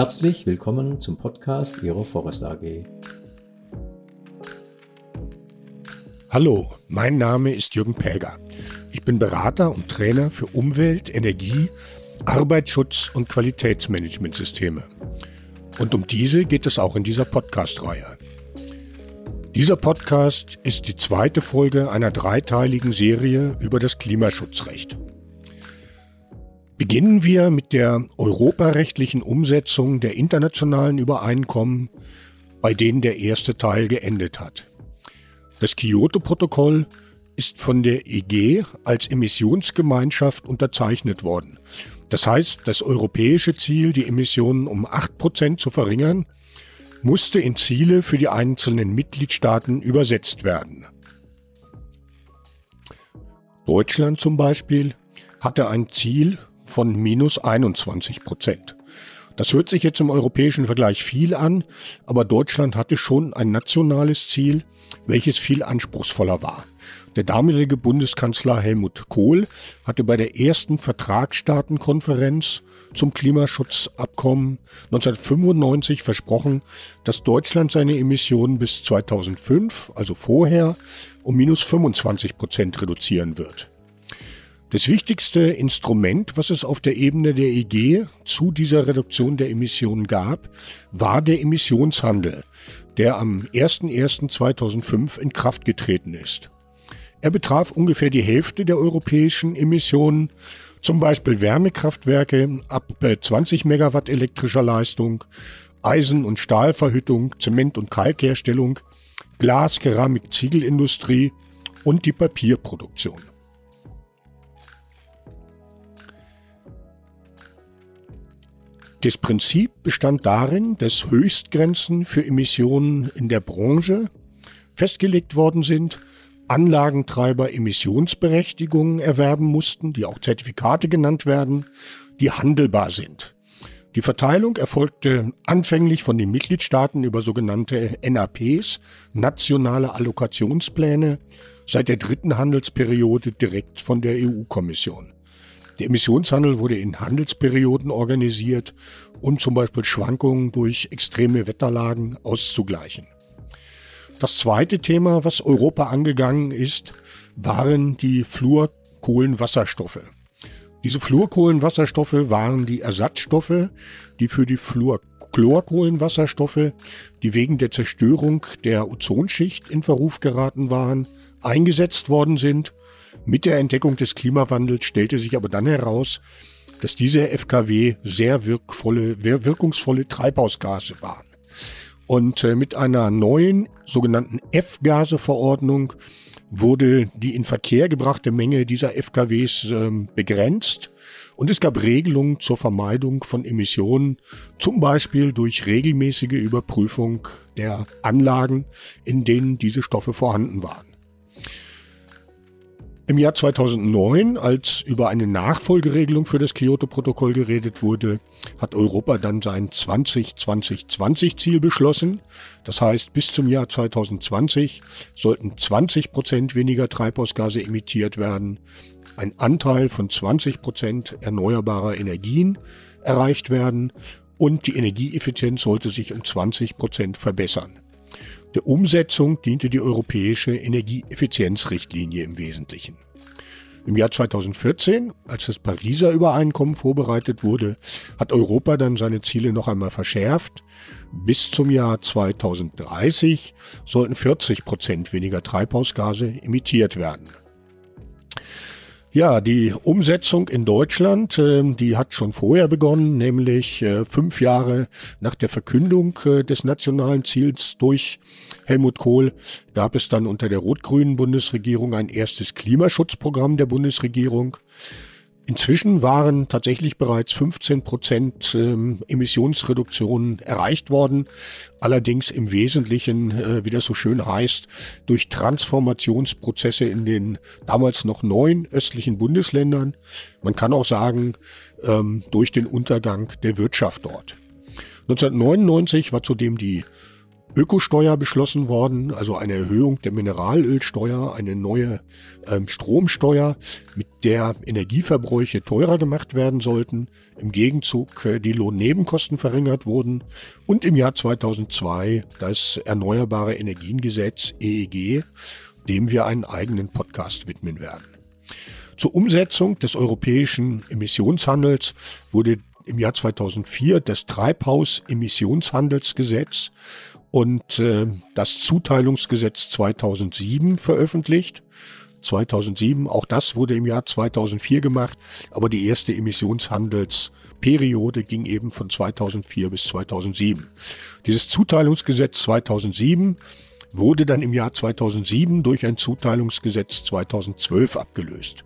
Herzlich willkommen zum Podcast Ihrer Forest AG. Hallo, mein Name ist Jürgen Päger. Ich bin Berater und Trainer für Umwelt, Energie, Arbeitsschutz und Qualitätsmanagementsysteme. Und um diese geht es auch in dieser Podcast-Reihe. Dieser Podcast ist die zweite Folge einer dreiteiligen Serie über das Klimaschutzrecht. Beginnen wir mit der europarechtlichen Umsetzung der internationalen Übereinkommen, bei denen der erste Teil geendet hat. Das Kyoto-Protokoll ist von der EG als Emissionsgemeinschaft unterzeichnet worden. Das heißt, das europäische Ziel, die Emissionen um 8% zu verringern, musste in Ziele für die einzelnen Mitgliedstaaten übersetzt werden. Deutschland zum Beispiel hatte ein Ziel von minus 21 Prozent. Das hört sich jetzt im europäischen Vergleich viel an, aber Deutschland hatte schon ein nationales Ziel, welches viel anspruchsvoller war. Der damalige Bundeskanzler Helmut Kohl hatte bei der ersten Vertragsstaatenkonferenz zum Klimaschutzabkommen 1995 versprochen, dass Deutschland seine Emissionen bis 2005, also vorher, um minus 25 Prozent reduzieren wird. Das wichtigste Instrument, was es auf der Ebene der EG zu dieser Reduktion der Emissionen gab, war der Emissionshandel, der am 01.01.2005 in Kraft getreten ist. Er betraf ungefähr die Hälfte der europäischen Emissionen, zum Beispiel Wärmekraftwerke ab 20 Megawatt elektrischer Leistung, Eisen- und Stahlverhüttung, Zement- und Kalkherstellung, Glas-, Keramik-, Ziegelindustrie und die Papierproduktion. Das Prinzip bestand darin, dass Höchstgrenzen für Emissionen in der Branche festgelegt worden sind, Anlagentreiber Emissionsberechtigungen erwerben mussten, die auch Zertifikate genannt werden, die handelbar sind. Die Verteilung erfolgte anfänglich von den Mitgliedstaaten über sogenannte NAPs, nationale Allokationspläne, seit der dritten Handelsperiode direkt von der EU-Kommission. Der Emissionshandel wurde in Handelsperioden organisiert, um zum Beispiel Schwankungen durch extreme Wetterlagen auszugleichen. Das zweite Thema, was Europa angegangen ist, waren die Fluorkohlenwasserstoffe. Diese Fluorkohlenwasserstoffe waren die Ersatzstoffe, die für die Fluorchlorkohlenwasserstoffe, die wegen der Zerstörung der Ozonschicht in Verruf geraten waren, eingesetzt worden sind mit der Entdeckung des Klimawandels stellte sich aber dann heraus, dass diese FKW sehr wirkvolle, wirkungsvolle Treibhausgase waren. Und äh, mit einer neuen sogenannten F-Gase-Verordnung wurde die in Verkehr gebrachte Menge dieser FKWs äh, begrenzt und es gab Regelungen zur Vermeidung von Emissionen, zum Beispiel durch regelmäßige Überprüfung der Anlagen, in denen diese Stoffe vorhanden waren. Im Jahr 2009, als über eine Nachfolgeregelung für das Kyoto-Protokoll geredet wurde, hat Europa dann sein 20-20-20-Ziel beschlossen. Das heißt, bis zum Jahr 2020 sollten 20 Prozent weniger Treibhausgase emittiert werden, ein Anteil von 20 Prozent erneuerbarer Energien erreicht werden und die Energieeffizienz sollte sich um 20 Prozent verbessern. Der Umsetzung diente die europäische Energieeffizienzrichtlinie im Wesentlichen. Im Jahr 2014, als das Pariser Übereinkommen vorbereitet wurde, hat Europa dann seine Ziele noch einmal verschärft. Bis zum Jahr 2030 sollten 40 Prozent weniger Treibhausgase emittiert werden. Ja, die Umsetzung in Deutschland, äh, die hat schon vorher begonnen, nämlich äh, fünf Jahre nach der Verkündung äh, des nationalen Ziels durch Helmut Kohl gab es dann unter der rot-grünen Bundesregierung ein erstes Klimaschutzprogramm der Bundesregierung. Inzwischen waren tatsächlich bereits 15 Prozent ähm, Emissionsreduktionen erreicht worden. Allerdings im Wesentlichen, äh, wie das so schön heißt, durch Transformationsprozesse in den damals noch neun östlichen Bundesländern. Man kann auch sagen, ähm, durch den Untergang der Wirtschaft dort. 1999 war zudem die Ökosteuer beschlossen worden, also eine Erhöhung der Mineralölsteuer, eine neue ähm, Stromsteuer, mit der Energieverbräuche teurer gemacht werden sollten, im Gegenzug äh, die Lohnnebenkosten verringert wurden und im Jahr 2002 das Erneuerbare Energiengesetz EEG, dem wir einen eigenen Podcast widmen werden. Zur Umsetzung des europäischen Emissionshandels wurde im Jahr 2004 das Treibhausemissionshandelsgesetz und äh, das Zuteilungsgesetz 2007 veröffentlicht. 2007, auch das wurde im Jahr 2004 gemacht, aber die erste Emissionshandelsperiode ging eben von 2004 bis 2007. Dieses Zuteilungsgesetz 2007 wurde dann im Jahr 2007 durch ein Zuteilungsgesetz 2012 abgelöst.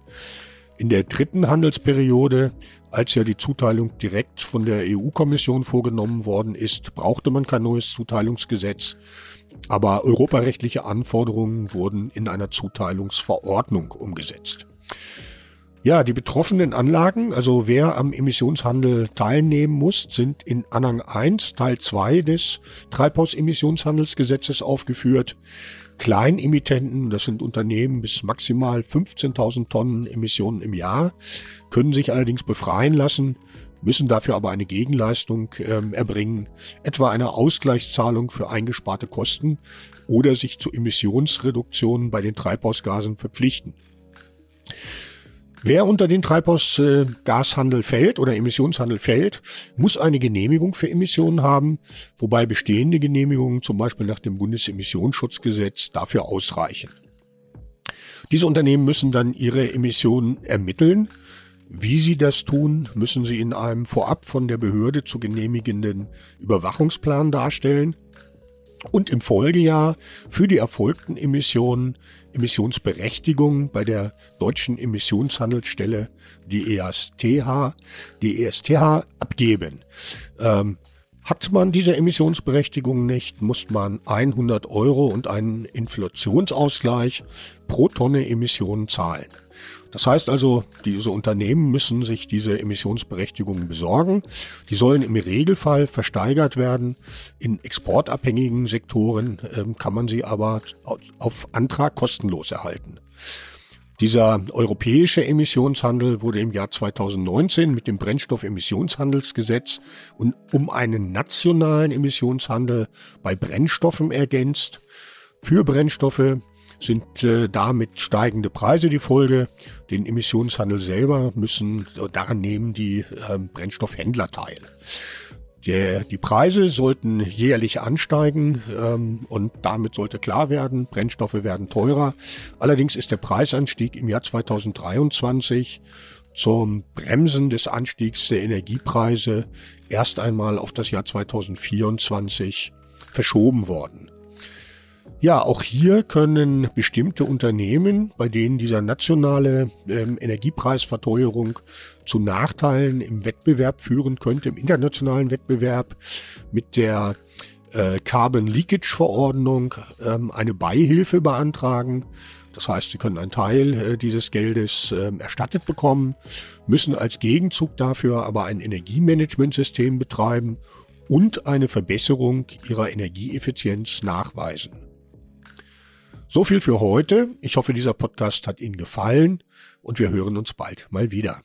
In der dritten Handelsperiode, als ja die Zuteilung direkt von der EU-Kommission vorgenommen worden ist, brauchte man kein neues Zuteilungsgesetz. Aber europarechtliche Anforderungen wurden in einer Zuteilungsverordnung umgesetzt. Ja, die betroffenen Anlagen, also wer am Emissionshandel teilnehmen muss, sind in Anhang 1 Teil 2 des Treibhausemissionshandelsgesetzes aufgeführt. Kleinemittenten, das sind Unternehmen bis maximal 15.000 Tonnen Emissionen im Jahr, können sich allerdings befreien lassen, müssen dafür aber eine Gegenleistung ähm, erbringen, etwa eine Ausgleichszahlung für eingesparte Kosten oder sich zu Emissionsreduktionen bei den Treibhausgasen verpflichten. Wer unter den Treibhausgashandel fällt oder Emissionshandel fällt, muss eine Genehmigung für Emissionen haben, wobei bestehende Genehmigungen zum Beispiel nach dem Bundesemissionsschutzgesetz dafür ausreichen. Diese Unternehmen müssen dann ihre Emissionen ermitteln. Wie sie das tun, müssen sie in einem vorab von der Behörde zu genehmigenden Überwachungsplan darstellen und im Folgejahr für die erfolgten Emissionen Emissionsberechtigung bei der deutschen Emissionshandelsstelle, die ESTH, die ESTH abgeben. Ähm, hat man diese Emissionsberechtigung nicht, muss man 100 Euro und einen Inflationsausgleich pro Tonne Emissionen zahlen. Das heißt also, diese Unternehmen müssen sich diese Emissionsberechtigungen besorgen. Die sollen im Regelfall versteigert werden. In exportabhängigen Sektoren ähm, kann man sie aber auf Antrag kostenlos erhalten. Dieser europäische Emissionshandel wurde im Jahr 2019 mit dem Brennstoffemissionshandelsgesetz und um einen nationalen Emissionshandel bei Brennstoffen ergänzt. Für Brennstoffe sind äh, damit steigende Preise die Folge. Den Emissionshandel selber müssen, daran nehmen die äh, Brennstoffhändler teil. Der, die Preise sollten jährlich ansteigen ähm, und damit sollte klar werden, Brennstoffe werden teurer. Allerdings ist der Preisanstieg im Jahr 2023 zum Bremsen des Anstiegs der Energiepreise erst einmal auf das Jahr 2024 verschoben worden. Ja, auch hier können bestimmte Unternehmen, bei denen dieser nationale ähm, Energiepreisverteuerung zu Nachteilen im Wettbewerb führen könnte, im internationalen Wettbewerb mit der äh, Carbon Leakage Verordnung ähm, eine Beihilfe beantragen. Das heißt, sie können einen Teil äh, dieses Geldes äh, erstattet bekommen, müssen als Gegenzug dafür aber ein Energiemanagementsystem betreiben und eine Verbesserung ihrer Energieeffizienz nachweisen. So viel für heute. Ich hoffe, dieser Podcast hat Ihnen gefallen und wir hören uns bald mal wieder.